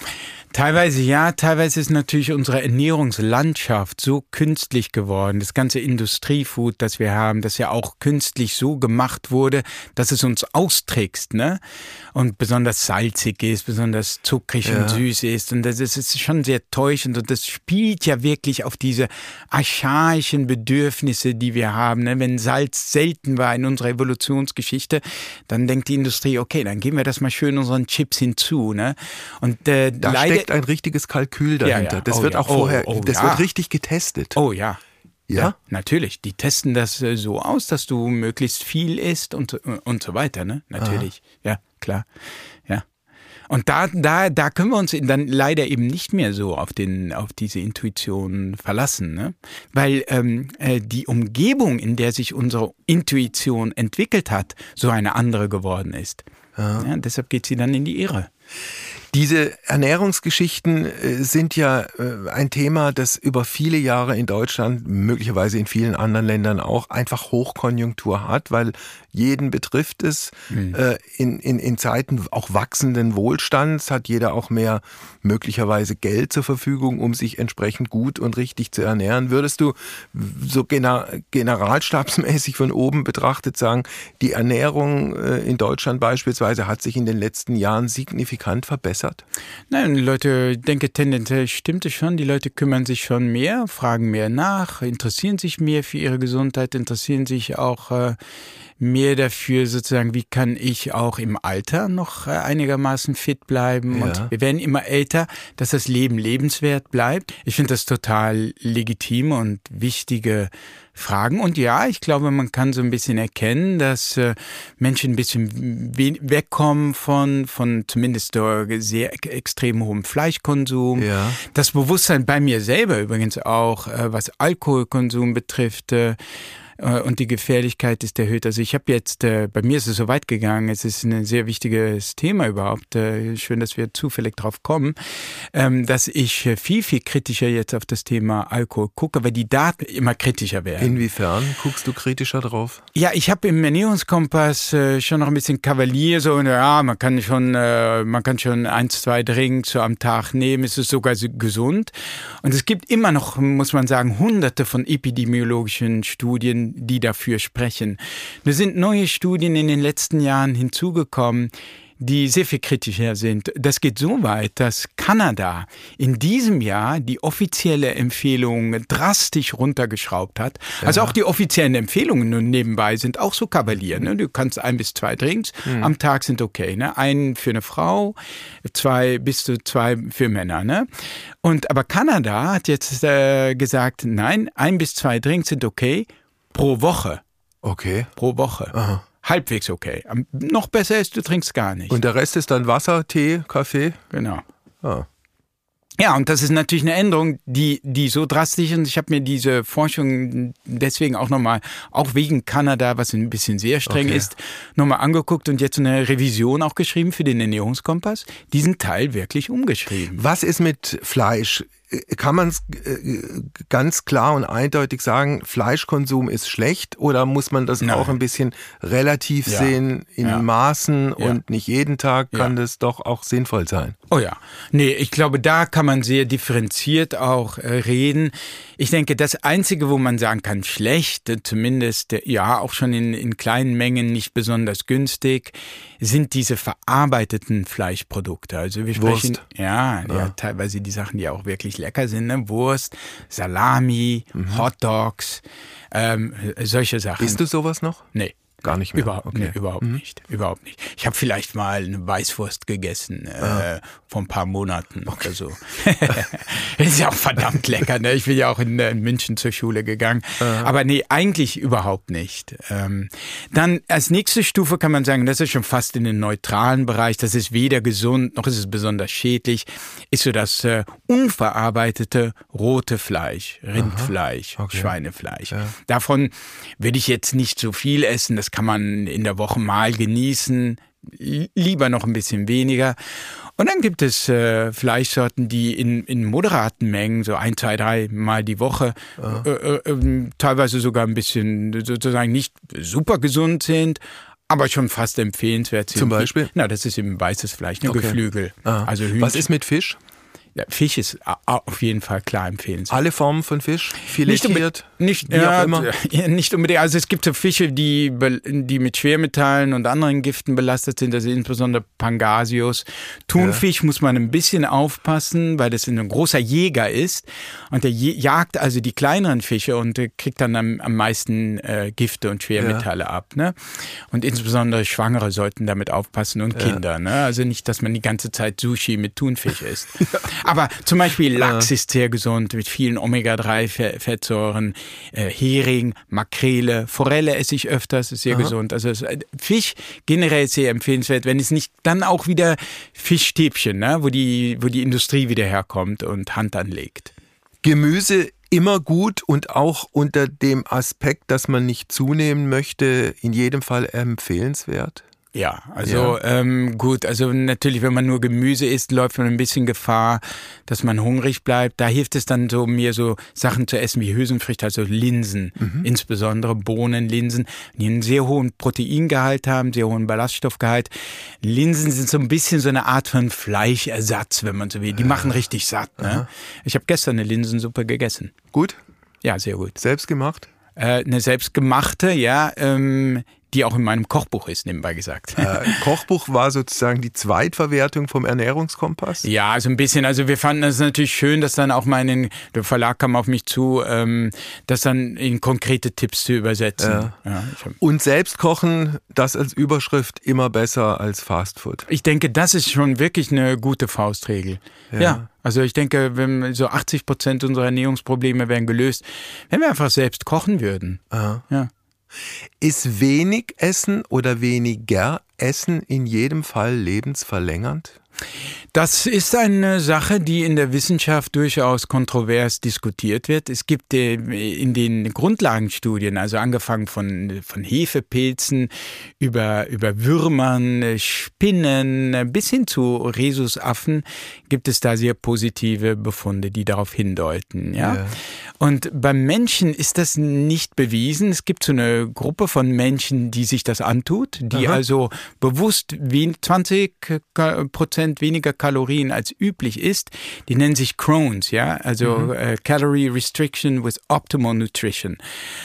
Teilweise ja, teilweise ist natürlich unsere Ernährungslandschaft so künstlich geworden. Das ganze Industriefood, das wir haben, das ja auch künstlich so gemacht wurde, dass es uns austrägst, ne? Und besonders salzig ist, besonders zuckrig ja. und süß ist. Und das ist, ist schon sehr täuschend. Und das spielt ja wirklich auf diese archaischen Bedürfnisse, die wir haben. Ne? Wenn Salz selten war in unserer Evolutionsgeschichte, dann denkt die Industrie, okay, dann geben wir das mal schön unseren Chips hinzu. Ne? Und äh, leider steckt ein richtiges Kalkül dahinter. Das oh, wird auch oh, vorher, oh, das wird richtig getestet. Oh ja. Ja? ja? natürlich. Die testen das äh, so aus, dass du möglichst viel isst und, und so weiter, ne? Natürlich. Aha. Ja, klar. Ja. Und da, da, da können wir uns dann leider eben nicht mehr so auf, den, auf diese Intuition verlassen, ne? weil ähm, äh, die Umgebung, in der sich unsere Intuition entwickelt hat, so eine andere geworden ist. Ja. Ja, deshalb geht sie dann in die Irre. Diese Ernährungsgeschichten äh, sind ja äh, ein Thema, das über viele Jahre in Deutschland, möglicherweise in vielen anderen Ländern auch, einfach Hochkonjunktur hat, weil jeden betrifft es. Mhm. In, in, in Zeiten auch wachsenden Wohlstands hat jeder auch mehr möglicherweise Geld zur Verfügung, um sich entsprechend gut und richtig zu ernähren. Würdest du so generalstabsmäßig von oben betrachtet sagen, die Ernährung in Deutschland beispielsweise hat sich in den letzten Jahren signifikant verbessert? Nein, die Leute, ich denke, tendenziell stimmt es schon. Die Leute kümmern sich schon mehr, fragen mehr nach, interessieren sich mehr für ihre Gesundheit, interessieren sich auch äh, mehr dafür sozusagen, wie kann ich auch im Alter noch äh, einigermaßen fit bleiben. Ja. Und wir werden immer älter, dass das Leben lebenswert bleibt. Ich finde das total legitim und wichtige Fragen. Und ja, ich glaube, man kann so ein bisschen erkennen, dass äh, Menschen ein bisschen wegkommen von, von zumindest sehr extrem hohem Fleischkonsum. Ja. Das Bewusstsein bei mir selber übrigens auch, äh, was Alkoholkonsum betrifft, äh, und die Gefährlichkeit ist erhöht. Also ich habe jetzt, äh, bei mir ist es so weit gegangen, es ist ein sehr wichtiges Thema überhaupt, äh, schön, dass wir zufällig drauf kommen, ähm, dass ich viel, viel kritischer jetzt auf das Thema Alkohol gucke, weil die Daten immer kritischer werden. Inwiefern guckst du kritischer drauf? Ja, ich habe im Ernährungskompass schon noch ein bisschen Kavalier, so, ja, man kann schon, man kann schon ein, zwei Drinks so am Tag nehmen, es ist sogar gesund. Und es gibt immer noch, muss man sagen, hunderte von epidemiologischen Studien, die dafür sprechen. Es sind neue Studien in den letzten Jahren hinzugekommen, die sehr viel kritischer sind. Das geht so weit, dass Kanada in diesem Jahr die offizielle Empfehlung drastisch runtergeschraubt hat. Ja. Also auch die offiziellen Empfehlungen nun nebenbei sind auch so Kavalier. Ne? Du kannst ein bis zwei Drinks mhm. am Tag sind okay. Ne? Einen für eine Frau, zwei bis zu zwei für Männer. Ne? Und aber Kanada hat jetzt äh, gesagt, nein, ein bis zwei Drinks sind okay pro Woche. Okay. Pro Woche. Aha halbwegs okay. Noch besser ist, du trinkst gar nicht. Und der Rest ist dann Wasser, Tee, Kaffee? Genau. Ah. Ja, und das ist natürlich eine Änderung, die, die so drastisch ist. Und ich habe mir diese Forschung deswegen auch nochmal, auch wegen Kanada, was ein bisschen sehr streng okay. ist, nochmal angeguckt und jetzt eine Revision auch geschrieben für den Ernährungskompass. Diesen Teil wirklich umgeschrieben. Was ist mit Fleisch? Kann man es äh, ganz klar und eindeutig sagen, Fleischkonsum ist schlecht oder muss man das Nein. auch ein bisschen relativ ja. sehen in ja. Maßen ja. und nicht jeden Tag kann das doch auch sinnvoll sein? Oh ja, nee, ich glaube, da kann man sehr differenziert auch äh, reden. Ich denke, das Einzige, wo man sagen kann, schlecht, zumindest ja auch schon in, in kleinen Mengen nicht besonders günstig, sind diese verarbeiteten Fleischprodukte. Also wir sprechen, Wurst. Ja, ja, teilweise die Sachen, die auch wirklich lecker sind, ne? Wurst, Salami, mhm. Hotdogs, ähm, solche Sachen. Isst du sowas noch? Nee. Gar nicht mehr. Überhaupt, okay. nee, überhaupt mhm. nicht. Überhaupt nicht. Ich habe vielleicht mal eine Weißwurst gegessen äh, ah. vor ein paar Monaten okay. oder so. ist ja auch verdammt lecker. Ne? Ich bin ja auch in, in München zur Schule gegangen. Ah. Aber nee, eigentlich überhaupt nicht. Ähm, dann als nächste Stufe kann man sagen, das ist schon fast in den neutralen Bereich. Das ist weder gesund noch ist es besonders schädlich. Ist so das äh, unverarbeitete rote Fleisch, Rindfleisch, okay. Schweinefleisch. Ja. Davon würde ich jetzt nicht so viel essen. Das kann man in der Woche mal genießen, lieber noch ein bisschen weniger. Und dann gibt es äh, Fleischsorten, die in, in moderaten Mengen, so ein, zwei, drei Mal die Woche, äh, äh, ähm, teilweise sogar ein bisschen sozusagen nicht super gesund sind, aber schon fast empfehlenswert sind. Zum Beispiel? Na, das ist eben weißes Fleisch, ne, okay. Geflügel. Ah. Also Was ist mit Fisch? Ja, Fisch ist auf jeden Fall klar empfehlenswert. Alle Formen von Fisch? Filetiert? Nicht, nicht, ja, nicht unbedingt. Also es gibt so Fische, die, die mit Schwermetallen und anderen Giften belastet sind, also insbesondere Pangasius. Thunfisch ja. muss man ein bisschen aufpassen, weil das ein großer Jäger ist. Und der jagt also die kleineren Fische und kriegt dann am, am meisten äh, Gifte und Schwermetalle ja. ab. Ne? Und insbesondere Schwangere sollten damit aufpassen und Kinder. Ne? Also nicht, dass man die ganze Zeit Sushi mit Thunfisch isst. Aber zum Beispiel Lachs ist sehr gesund mit vielen Omega-3-Fettsäuren, äh, Hering, Makrele, Forelle esse ich öfters, ist sehr Aha. gesund. Also äh, Fisch generell sehr empfehlenswert, wenn es nicht dann auch wieder Fischstäbchen, ne, wo, die, wo die Industrie wieder herkommt und Hand anlegt. Gemüse immer gut und auch unter dem Aspekt, dass man nicht zunehmen möchte, in jedem Fall empfehlenswert? Ja, also ja. Ähm, gut, also natürlich, wenn man nur Gemüse isst, läuft man ein bisschen Gefahr, dass man hungrig bleibt. Da hilft es dann so, mir so Sachen zu essen wie Hülsenfrüchte, also Linsen, mhm. insbesondere Bohnen, Linsen, die einen sehr hohen Proteingehalt haben, sehr hohen Ballaststoffgehalt. Linsen sind so ein bisschen so eine Art von Fleischersatz, wenn man so will. Die machen richtig satt. Ne? Ich habe gestern eine Linsensuppe gegessen. Gut? Ja, sehr gut. Selbst gemacht? Äh, eine selbstgemachte, ja. Ähm, die auch in meinem Kochbuch ist, nebenbei gesagt. Äh, Kochbuch war sozusagen die Zweitverwertung vom Ernährungskompass? Ja, also ein bisschen. Also wir fanden es natürlich schön, dass dann auch mein, der Verlag kam auf mich zu, ähm, das dann in konkrete Tipps zu übersetzen. Ja. Ja, Und selbst kochen, das als Überschrift immer besser als Fastfood. Ich denke, das ist schon wirklich eine gute Faustregel. ja. ja. Also ich denke, wenn so 80 Prozent unserer Ernährungsprobleme wären gelöst, wenn wir einfach selbst kochen würden. Aha. Ja. Ist wenig Essen oder weniger Essen in jedem Fall lebensverlängernd? Das ist eine Sache, die in der Wissenschaft durchaus kontrovers diskutiert wird. Es gibt äh, in den Grundlagenstudien, also angefangen von, von Hefepilzen über, über Würmern, Spinnen bis hin zu Rhesusaffen, gibt es da sehr positive Befunde, die darauf hindeuten. Ja? ja. Und beim Menschen ist das nicht bewiesen. Es gibt so eine Gruppe von Menschen, die sich das antut, die Aha. also bewusst 20 Prozent weniger Kalorien als üblich isst. Die nennen sich Crohn's, ja, also mhm. äh, Calorie Restriction with Optimal Nutrition.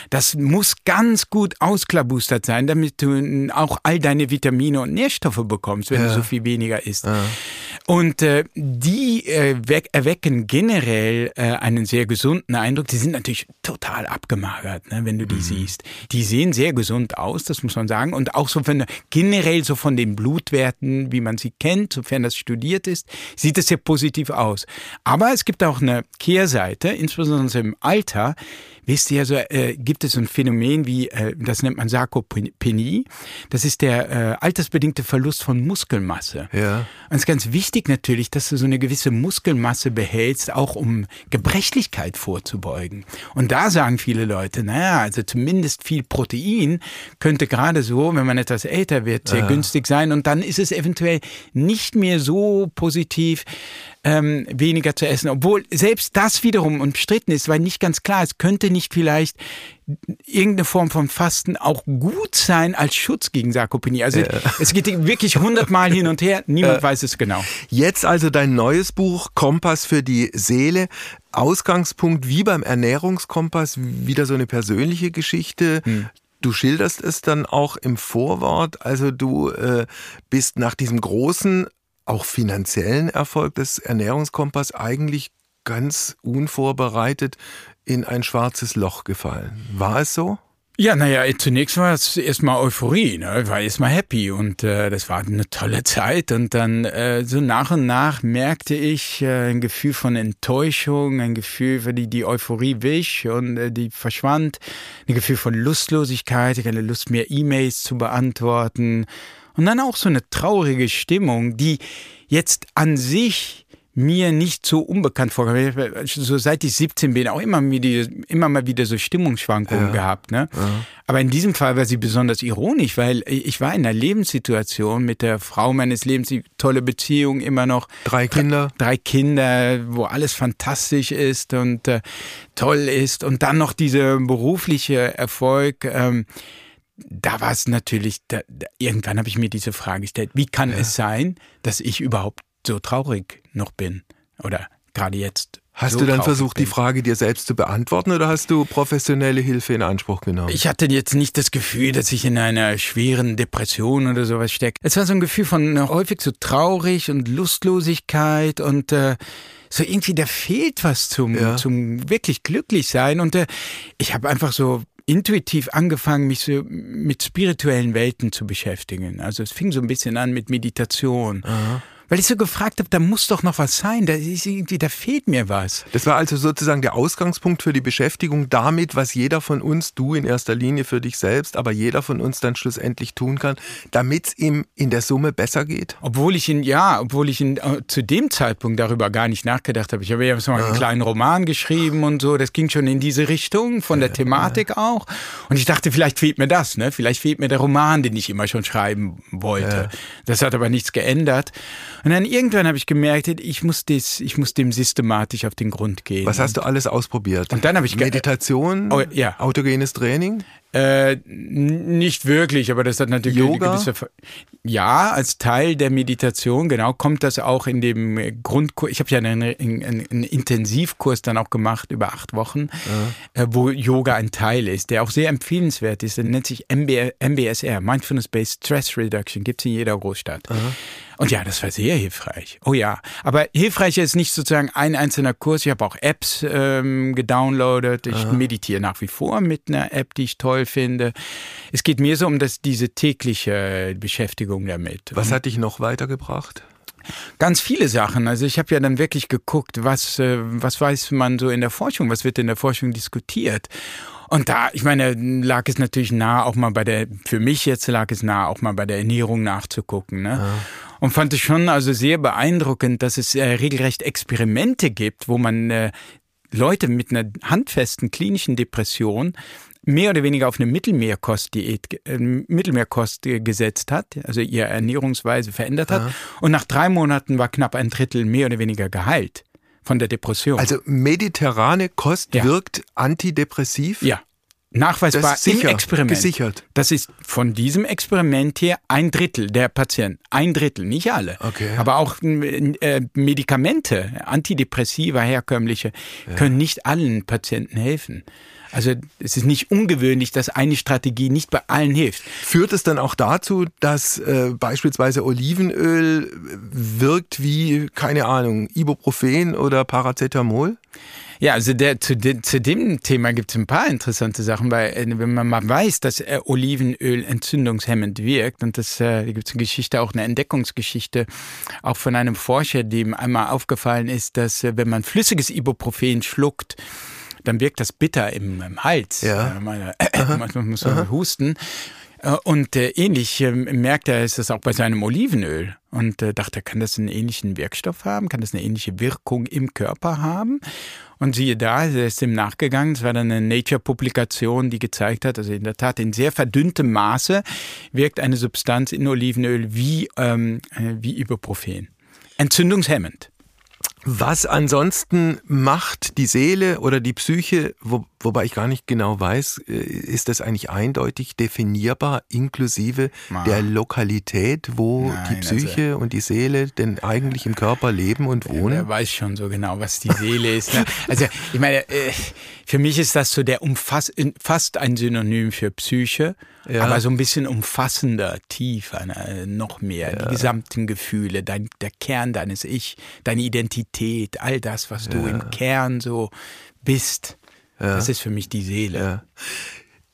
Das muss ganz gut ausklabustert sein, damit du auch all deine Vitamine und Nährstoffe bekommst, wenn ja. du so viel weniger isst. Ja. Und äh, die äh, erwecken generell äh, einen sehr gesunden Eindruck. Die sind natürlich total abgemagert, ne, wenn du die mhm. siehst. Die sehen sehr gesund aus, das muss man sagen. Und auch so von generell so von den Blutwerten, wie man sie kennt, sofern das studiert ist, sieht es sehr positiv aus. Aber es gibt auch eine Kehrseite, insbesondere im Alter Wisst ihr, also äh, gibt es ein Phänomen wie, äh, das nennt man Sarkopenie. Das ist der äh, altersbedingte Verlust von Muskelmasse. Ja. Und es ist ganz wichtig natürlich, dass du so eine gewisse Muskelmasse behältst, auch um Gebrechlichkeit vorzubeugen. Und da sagen viele Leute, naja, also zumindest viel Protein könnte gerade so, wenn man etwas älter wird, sehr günstig sein. Und dann ist es eventuell nicht mehr so positiv, ähm, weniger zu essen. Obwohl selbst das wiederum umstritten ist, weil nicht ganz klar ist, könnte nicht vielleicht irgendeine Form von Fasten auch gut sein als Schutz gegen Sarkopenie. Also ja. es geht wirklich hundertmal hin und her, niemand äh, weiß es genau. Jetzt also dein neues Buch Kompass für die Seele. Ausgangspunkt wie beim Ernährungskompass wieder so eine persönliche Geschichte. Hm. Du schilderst es dann auch im Vorwort, also du äh, bist nach diesem großen auch finanziellen Erfolg des Ernährungskompass eigentlich ganz unvorbereitet in ein schwarzes Loch gefallen. War es so? Ja, naja, zunächst war es erstmal Euphorie, ne? War erstmal happy und äh, das war eine tolle Zeit. Und dann äh, so nach und nach merkte ich äh, ein Gefühl von Enttäuschung, ein Gefühl, die die Euphorie wich und äh, die verschwand, ein Gefühl von Lustlosigkeit, hatte Lust, mehr E-Mails zu beantworten und dann auch so eine traurige Stimmung, die jetzt an sich mir nicht so unbekannt vorkam. So seit ich 17 bin, auch immer, wieder, immer mal wieder so Stimmungsschwankungen ja. gehabt. Ne? Ja. Aber in diesem Fall war sie besonders ironisch, weil ich war in einer Lebenssituation mit der Frau meines Lebens, die tolle Beziehung immer noch. Drei Kinder. Drei Kinder, wo alles fantastisch ist und äh, toll ist. Und dann noch dieser berufliche Erfolg. Ähm, da war es natürlich, da, da, irgendwann habe ich mir diese Frage gestellt, wie kann ja. es sein, dass ich überhaupt so traurig noch bin? Oder gerade jetzt. Hast so du dann versucht, bin. die Frage dir selbst zu beantworten oder hast du professionelle Hilfe in Anspruch genommen? Ich hatte jetzt nicht das Gefühl, dass ich in einer schweren Depression oder sowas stecke. Es war so ein Gefühl von häufig so traurig und Lustlosigkeit und äh, so irgendwie, da fehlt was zum, ja. zum wirklich glücklich sein. Und äh, ich habe einfach so intuitiv angefangen, mich so mit spirituellen Welten zu beschäftigen. Also es fing so ein bisschen an mit Meditation. Aha weil ich so gefragt habe, da muss doch noch was sein, da, ist irgendwie, da fehlt mir was. Das war also sozusagen der Ausgangspunkt für die Beschäftigung damit, was jeder von uns, du in erster Linie für dich selbst, aber jeder von uns dann schlussendlich tun kann, damit es ihm in der Summe besser geht? Obwohl ich ihn, ja, obwohl ich ihn äh, zu dem Zeitpunkt darüber gar nicht nachgedacht habe. Ich habe ja so mal einen kleinen Roman geschrieben und so, das ging schon in diese Richtung, von der Thematik ja. auch. Und ich dachte, vielleicht fehlt mir das, ne? Vielleicht fehlt mir der Roman, den ich immer schon schreiben wollte. Ja. Das hat aber nichts geändert. Und dann irgendwann habe ich gemerkt, ich muss, das, ich muss dem systematisch auf den Grund gehen. Was hast du alles ausprobiert? Und dann habe ich Meditation, oh, ja. autogenes Training? Äh, nicht wirklich, aber das hat natürlich Yoga? gewisse. Ja, als Teil der Meditation, genau, kommt das auch in dem Grundkurs. Ich habe ja einen, einen, einen, Intensivkurs dann auch gemacht über acht Wochen, ja. äh, wo Yoga ein Teil ist, der auch sehr empfehlenswert ist. Der nennt sich MB, MBSR, Mindfulness-Based Stress Reduction, gibt es in jeder Großstadt. Aha. Und ja, das war sehr hilfreich. Oh ja, aber hilfreich ist nicht sozusagen ein einzelner Kurs. Ich habe auch Apps ähm, gedownloadet. Ich Aha. meditiere nach wie vor mit einer App, die ich toll finde. Es geht mir so um das, diese tägliche Beschäftigung damit. Was hat dich noch weitergebracht? Ganz viele Sachen. Also ich habe ja dann wirklich geguckt, was, äh, was weiß man so in der Forschung, was wird in der Forschung diskutiert. Und da, ich meine, lag es natürlich nah, auch mal bei der, für mich jetzt lag es nah, auch mal bei der Ernährung nachzugucken. Ne? Ja. Und fand es schon also sehr beeindruckend, dass es äh, regelrecht Experimente gibt, wo man äh, Leute mit einer handfesten klinischen Depression mehr oder weniger auf eine Mittelmeerkostdiät, äh, Mittelmeerkost gesetzt hat, also ihre Ernährungsweise verändert hat. Aha. Und nach drei Monaten war knapp ein Drittel mehr oder weniger geheilt von der Depression. Also mediterrane Kost ja. wirkt antidepressiv? Ja. Nachweisbar sicher, im Experiment. Gesichert. Das ist von diesem Experiment her ein Drittel der Patienten. Ein Drittel, nicht alle. Okay. Aber auch äh, Medikamente, Antidepressiva, herkömmliche, ja. können nicht allen Patienten helfen. Also es ist nicht ungewöhnlich, dass eine Strategie nicht bei allen hilft. Führt es dann auch dazu, dass äh, beispielsweise Olivenöl wirkt wie, keine Ahnung, Ibuprofen oder Paracetamol? Ja, also der, zu, de, zu dem Thema gibt es ein paar interessante Sachen, weil äh, wenn man mal weiß, dass äh, Olivenöl entzündungshemmend wirkt, und das äh, da gibt es eine Geschichte, auch eine Entdeckungsgeschichte, auch von einem Forscher, dem einmal aufgefallen ist, dass äh, wenn man flüssiges Ibuprofen schluckt, dann wirkt das bitter im, im Hals. Ja. Äh, meine, manchmal muss man husten. Äh, und äh, ähnlich äh, merkt er, ist das auch bei seinem Olivenöl. Und äh, dachte, kann das einen ähnlichen Wirkstoff haben? Kann das eine ähnliche Wirkung im Körper haben? Und siehe da, er ist ihm nachgegangen. Es war dann eine Nature-Publikation, die gezeigt hat, also in der Tat in sehr verdünntem Maße wirkt eine Substanz in Olivenöl wie, ähm, äh, wie Ibuprofen. Entzündungshemmend. Was ansonsten macht die Seele oder die Psyche, wo, wobei ich gar nicht genau weiß, äh, ist das eigentlich eindeutig definierbar, inklusive ah. der Lokalität, wo Nein, die Psyche also, und die Seele denn eigentlich im Körper leben und wohnen? Wer weiß schon so genau, was die Seele ist. Ne? Also ich meine, äh, für mich ist das so der umfass, fast ein Synonym für Psyche ja. aber so ein bisschen umfassender, tiefer, ne? noch mehr. Ja. Die gesamten Gefühle, dein, der Kern deines Ich, deine Identität, all das, was du ja. im Kern so bist. Das ist für mich die Seele.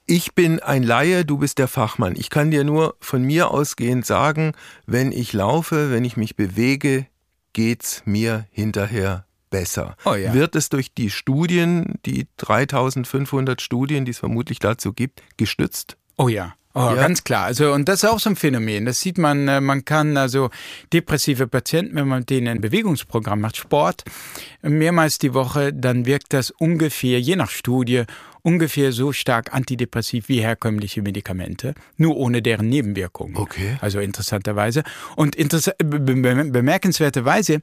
Ich bin ein Laie, du bist der Fachmann. Ich kann dir nur von mir ausgehend sagen, wenn ich laufe, wenn ich mich bewege, geht's mir hinterher besser. Oh ja. Wird es durch die Studien, die 3500 Studien, die es vermutlich dazu gibt, gestützt? Oh ja. Oh, ja. ganz klar. Also, und das ist auch so ein Phänomen. Das sieht man, äh, man kann also depressive Patienten, wenn man denen ein Bewegungsprogramm macht, Sport, mehrmals die Woche, dann wirkt das ungefähr, je nach Studie, ungefähr so stark antidepressiv wie herkömmliche Medikamente, nur ohne deren Nebenwirkungen. Okay. Also interessanterweise. Und interess bemerkenswerterweise äh,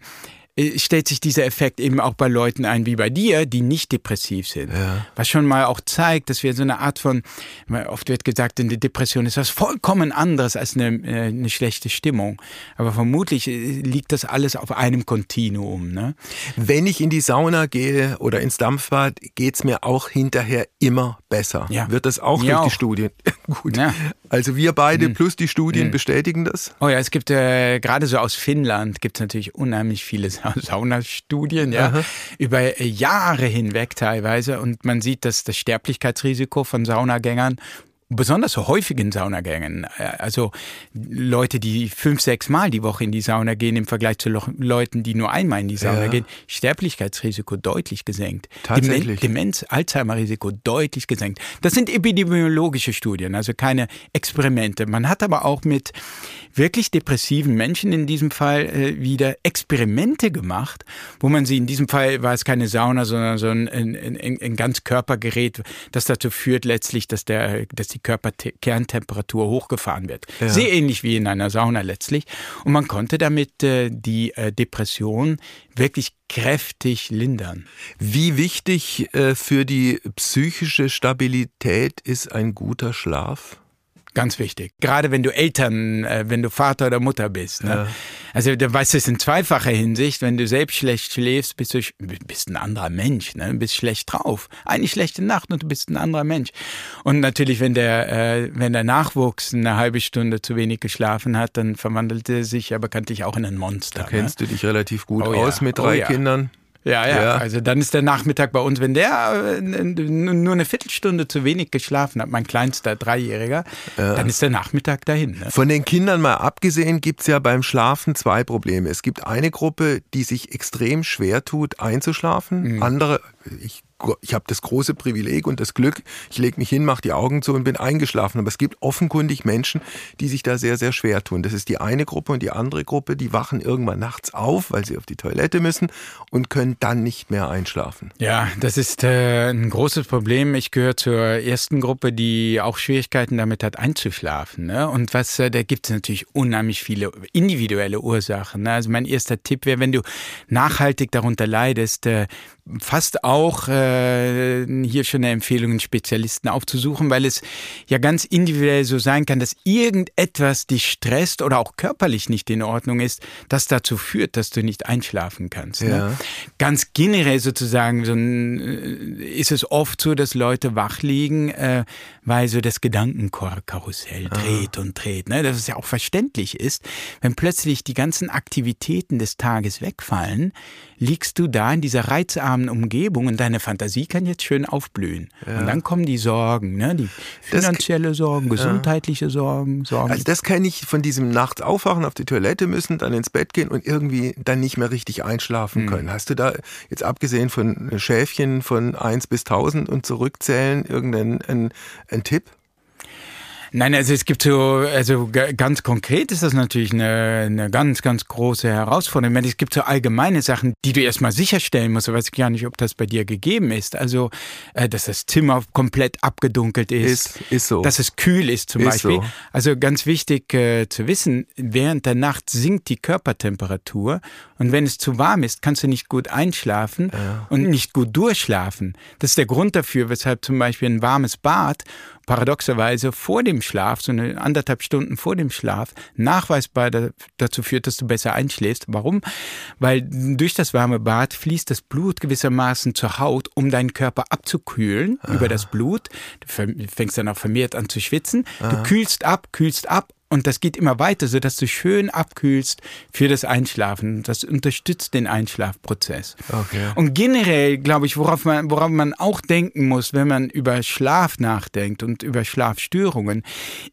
stellt sich dieser Effekt eben auch bei Leuten ein wie bei dir, die nicht depressiv sind. Ja. Was schon mal auch zeigt, dass wir so eine Art von, oft wird gesagt, eine Depression ist was vollkommen anderes als eine, äh, eine schlechte Stimmung. Aber vermutlich äh, liegt das alles auf einem Kontinuum. Ne? Wenn ich in die Sauna gehe oder ins Dampfbad, geht es mir auch hinterher immer besser. Ja. Wird das auch mir durch auch. die Studien? Gut. Ja. Also wir beide hm. plus die Studien hm. bestätigen das? Oh ja, es gibt äh, gerade so aus Finnland gibt es natürlich unheimlich viele Saunastudien, ja, Aha. über äh, Jahre hinweg teilweise. Und man sieht, dass das Sterblichkeitsrisiko von Saunagängern besonders so häufigen Saunagängen, äh, also Leute, die fünf, sechs Mal die Woche in die Sauna gehen im Vergleich zu Leuten, die nur einmal in die Sauna ja. gehen, Sterblichkeitsrisiko deutlich gesenkt. Tatsächlich. Demenz, Alzheimer-Risiko deutlich gesenkt. Das sind epidemiologische Studien, also keine Experimente. Man hat aber auch mit wirklich depressiven Menschen in diesem Fall äh, wieder Experimente gemacht, wo man sie, in diesem Fall war es keine Sauna, sondern so ein, ein, ein, ein Ganzkörpergerät, das dazu führt letztlich, dass, der, dass die Körperkerntemperatur hochgefahren wird. Ja. Sehr ähnlich wie in einer Sauna letztlich. Und man konnte damit äh, die äh, Depression wirklich kräftig lindern. Wie wichtig äh, für die psychische Stabilität ist ein guter Schlaf? Ganz wichtig. Gerade wenn du Eltern, äh, wenn du Vater oder Mutter bist. Ne? Ja. Also du weißt es in zweifacher Hinsicht. Wenn du selbst schlecht schläfst, bist du bist ein anderer Mensch. Ne? Bist schlecht drauf. Eine schlechte Nacht und du bist ein anderer Mensch. Und natürlich, wenn der, äh, wenn der Nachwuchs eine halbe Stunde zu wenig geschlafen hat, dann verwandelt er sich aber bekanntlich auch in ein Monster. Da kennst ne? du dich relativ gut oh, aus ja. mit drei oh, ja. Kindern. Ja, ja, ja, Also dann ist der Nachmittag bei uns, wenn der äh, nur eine Viertelstunde zu wenig geschlafen hat, mein kleinster Dreijähriger, ja. dann ist der Nachmittag dahin. Ne? Von den Kindern mal abgesehen gibt es ja beim Schlafen zwei Probleme. Es gibt eine Gruppe, die sich extrem schwer tut, einzuschlafen. Mhm. Andere, ich ich habe das große Privileg und das Glück, ich lege mich hin, mache die Augen zu und bin eingeschlafen. Aber es gibt offenkundig Menschen, die sich da sehr, sehr schwer tun. Das ist die eine Gruppe und die andere Gruppe, die wachen irgendwann nachts auf, weil sie auf die Toilette müssen und können dann nicht mehr einschlafen. Ja, das ist äh, ein großes Problem. Ich gehöre zur ersten Gruppe, die auch Schwierigkeiten damit hat, einzuschlafen. Ne? Und was, äh, da gibt es natürlich unheimlich viele individuelle Ursachen. Ne? Also mein erster Tipp wäre, wenn du nachhaltig darunter leidest, äh, fast auch äh, hier schon eine Empfehlung, einen Spezialisten aufzusuchen, weil es ja ganz individuell so sein kann, dass irgendetwas dich stresst oder auch körperlich nicht in Ordnung ist, das dazu führt, dass du nicht einschlafen kannst. Ne? Ja. Ne? Ganz generell sozusagen so ein, äh, ist es oft so, dass Leute wach liegen, äh, weil so das Gedankenkarussell ah. dreht und dreht. Ne? Dass es ja auch verständlich ist, wenn plötzlich die ganzen Aktivitäten des Tages wegfallen, liegst du da in dieser reizarmen Umgebung und deine Fantasie kann jetzt schön aufblühen. Ja. Und dann kommen die Sorgen, ne? die finanzielle das, Sorgen, gesundheitliche ja. Sorgen, Sorgen. Also das kenne ich von diesem nachts aufwachen, auf die Toilette müssen, dann ins Bett gehen und irgendwie dann nicht mehr richtig einschlafen hm. können. Mhm. Hast du da jetzt abgesehen von Schäfchen von 1 bis 1000 und zurückzählen irgendeinen einen, einen Tipp? Nein, also es gibt so, also ganz konkret ist das natürlich eine, eine ganz, ganz große Herausforderung. Es gibt so allgemeine Sachen, die du erstmal sicherstellen musst. Ich weiß gar nicht, ob das bei dir gegeben ist. Also, äh, dass das Zimmer komplett abgedunkelt ist. Ist, ist so. Dass es kühl ist zum ist Beispiel. So. Also ganz wichtig äh, zu wissen, während der Nacht sinkt die Körpertemperatur. Und wenn es zu warm ist, kannst du nicht gut einschlafen ja. und nicht gut durchschlafen. Das ist der Grund dafür, weshalb zum Beispiel ein warmes Bad paradoxerweise vor dem Schlaf, so eine anderthalb Stunden vor dem Schlaf, nachweisbar dazu führt, dass du besser einschläfst. Warum? Weil durch das warme Bad fließt das Blut gewissermaßen zur Haut, um deinen Körper abzukühlen Aha. über das Blut. Du fängst dann auch vermehrt an zu schwitzen. Aha. Du kühlst ab, kühlst ab und das geht immer weiter, so dass du schön abkühlst für das Einschlafen. Das unterstützt den Einschlafprozess. Okay. Und generell, glaube ich, worauf man, worauf man auch denken muss, wenn man über Schlaf nachdenkt und über Schlafstörungen,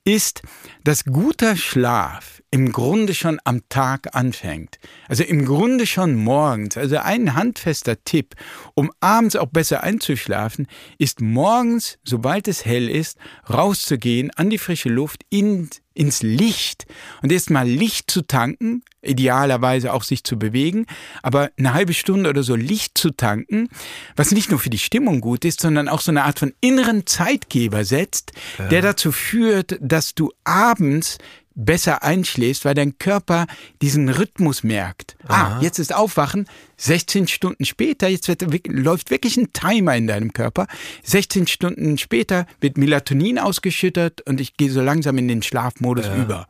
ist, dass guter Schlaf im Grunde schon am Tag anfängt. Also im Grunde schon morgens. Also ein handfester Tipp, um abends auch besser einzuschlafen, ist morgens, sobald es hell ist, rauszugehen an die frische Luft in ins Licht und erstmal Licht zu tanken, idealerweise auch sich zu bewegen, aber eine halbe Stunde oder so Licht zu tanken, was nicht nur für die Stimmung gut ist, sondern auch so eine Art von inneren Zeitgeber setzt, ja. der dazu führt, dass du abends besser einschläfst, weil dein Körper diesen Rhythmus merkt. Ah, Aha. Ah, jetzt ist Aufwachen, 16 Stunden später, jetzt wird, läuft wirklich ein Timer in deinem Körper. 16 Stunden später wird Melatonin ausgeschüttet und ich gehe so langsam in den Schlafmodus ja. über.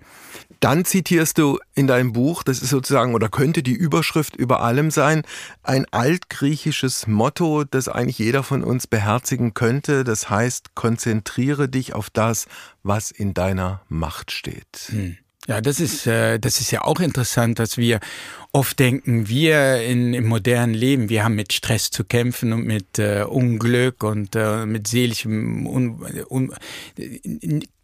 Dann zitierst du in deinem Buch, das ist sozusagen oder könnte die Überschrift über allem sein, ein altgriechisches Motto, das eigentlich jeder von uns beherzigen könnte. Das heißt, konzentriere dich auf das, was in deiner Macht steht. Hm. Ja, das ist, äh, das ist ja auch interessant, dass wir oft denken, wir in, im modernen Leben, wir haben mit Stress zu kämpfen und mit äh, Unglück und äh, mit seelischem un, un,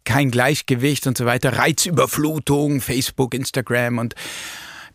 kein Gleichgewicht und so weiter, Reizüberflutung, Facebook, Instagram und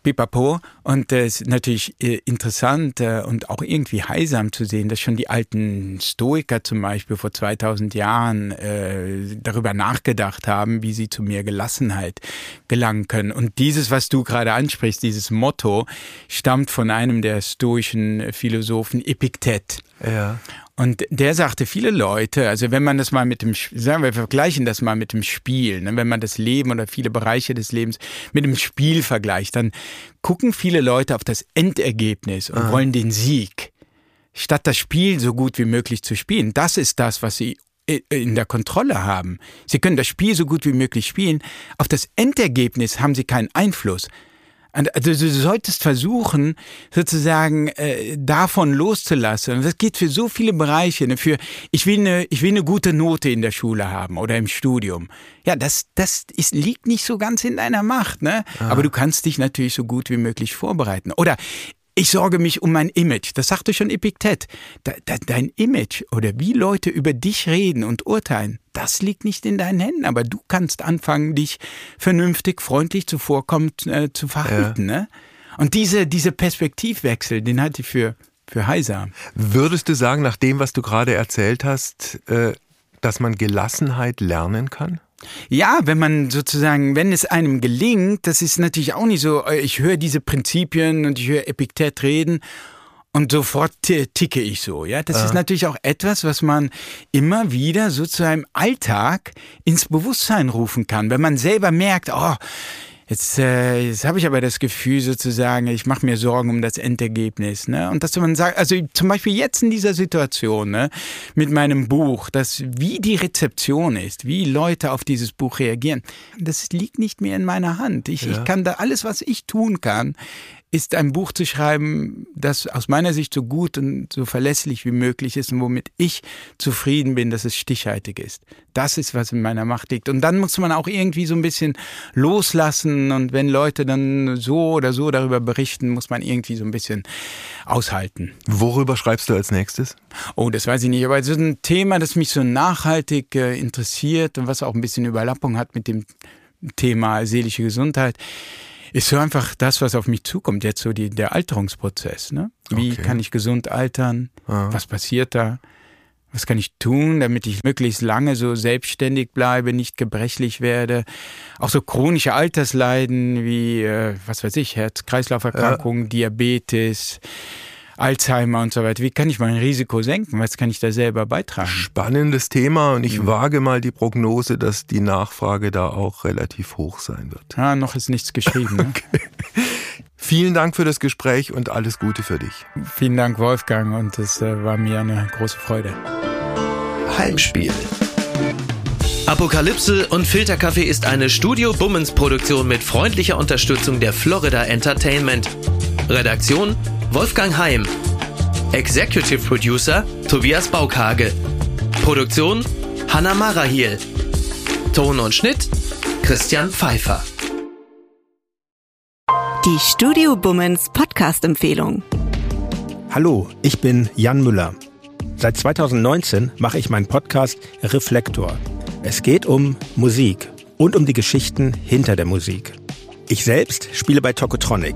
Pipapo. Und es ist natürlich äh, interessant äh, und auch irgendwie heilsam zu sehen, dass schon die alten Stoiker zum Beispiel vor 2000 Jahren äh, darüber nachgedacht haben, wie sie zu mehr Gelassenheit gelangen können. Und dieses, was du gerade ansprichst, dieses Motto, stammt von einem der stoischen Philosophen Epiktet. Ja. Und der sagte, viele Leute, also wenn man das mal mit dem, sagen wir, vergleichen das mal mit dem Spiel, ne, wenn man das Leben oder viele Bereiche des Lebens mit dem Spiel vergleicht, dann gucken viele Leute auf das Endergebnis und Aha. wollen den Sieg, statt das Spiel so gut wie möglich zu spielen. Das ist das, was sie in der Kontrolle haben. Sie können das Spiel so gut wie möglich spielen. Auf das Endergebnis haben sie keinen Einfluss. Also du solltest versuchen, sozusagen äh, davon loszulassen. Und das geht für so viele Bereiche. Ne? Für ich will eine, ich will eine gute Note in der Schule haben oder im Studium. Ja, das, das ist, liegt nicht so ganz in deiner Macht, ne? Ah. Aber du kannst dich natürlich so gut wie möglich vorbereiten. Oder ich sorge mich um mein Image. Das sagte schon Epiktet. dein Image oder wie Leute über dich reden und urteilen, das liegt nicht in deinen Händen. Aber du kannst anfangen, dich vernünftig, freundlich zuvorkommend äh, zu verhalten. Ja. Ne? Und diese, diese Perspektivwechsel, den halte ich für für Heiser. Würdest du sagen, nach dem, was du gerade erzählt hast, äh, dass man Gelassenheit lernen kann? Ja, wenn man sozusagen, wenn es einem gelingt, das ist natürlich auch nicht so, äh, ich höre diese Prinzipien und ich höre Epiktet reden und sofort ticke ich so. Ja, das ja. ist natürlich auch etwas, was man immer wieder so zu einem Alltag ins Bewusstsein rufen kann, wenn man selber merkt, oh, Jetzt, äh, jetzt habe ich aber das Gefühl sozusagen, ich mache mir Sorgen um das Endergebnis. Ne? Und dass man sagt, also zum Beispiel jetzt in dieser Situation ne, mit meinem Buch, dass wie die Rezeption ist, wie Leute auf dieses Buch reagieren, das liegt nicht mehr in meiner Hand. Ich, ja. ich kann da alles, was ich tun kann, ist ein Buch zu schreiben, das aus meiner Sicht so gut und so verlässlich wie möglich ist und womit ich zufrieden bin, dass es stichhaltig ist. Das ist, was in meiner Macht liegt. Und dann muss man auch irgendwie so ein bisschen loslassen und wenn Leute dann so oder so darüber berichten, muss man irgendwie so ein bisschen aushalten. Worüber schreibst du als nächstes? Oh, das weiß ich nicht, aber es ist ein Thema, das mich so nachhaltig äh, interessiert und was auch ein bisschen Überlappung hat mit dem Thema seelische Gesundheit ist so einfach das, was auf mich zukommt, jetzt so die, der Alterungsprozess. Ne? Wie okay. kann ich gesund altern? Ah. Was passiert da? Was kann ich tun, damit ich möglichst lange so selbstständig bleibe, nicht gebrechlich werde? Auch so chronische Altersleiden wie, äh, was weiß ich, Herz-Kreislauf-Erkrankungen, ja. Diabetes, Alzheimer und so weiter. Wie kann ich mein Risiko senken? Was kann ich da selber beitragen? Spannendes Thema und ich mhm. wage mal die Prognose, dass die Nachfrage da auch relativ hoch sein wird. Ah, noch ist nichts geschrieben. Ne? okay. Vielen Dank für das Gespräch und alles Gute für dich. Vielen Dank, Wolfgang, und es äh, war mir eine große Freude. Heimspiel. Apokalypse und Filterkaffee ist eine Studio Bummens Produktion mit freundlicher Unterstützung der Florida Entertainment. Redaktion Wolfgang Heim. Executive Producer Tobias Baukage. Produktion Hanna Marahiel. Ton und Schnitt Christian Pfeiffer. Die Studio Bummens Podcast-Empfehlung. Hallo, ich bin Jan Müller. Seit 2019 mache ich meinen Podcast Reflektor. Es geht um Musik und um die Geschichten hinter der Musik. Ich selbst spiele bei Tokotronic.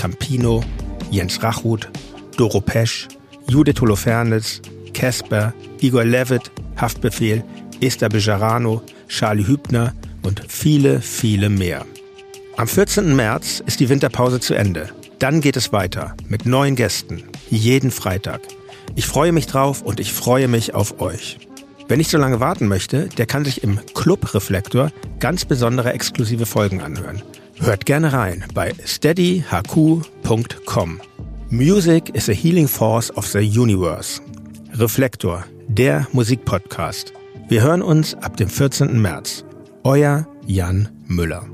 Campino, Jens Rachut, Doro Pesch, Judith Holofernes, Casper, Igor Levitt, Haftbefehl, Esther Bejarano, Charlie Hübner und viele, viele mehr. Am 14. März ist die Winterpause zu Ende. Dann geht es weiter mit neuen Gästen, jeden Freitag. Ich freue mich drauf und ich freue mich auf euch. Wer nicht so lange warten möchte, der kann sich im Club Reflektor ganz besondere exklusive Folgen anhören. Hört gerne rein bei steadyhq.com. Music is a healing force of the universe. Reflektor, der Musikpodcast. Wir hören uns ab dem 14. März. Euer Jan Müller.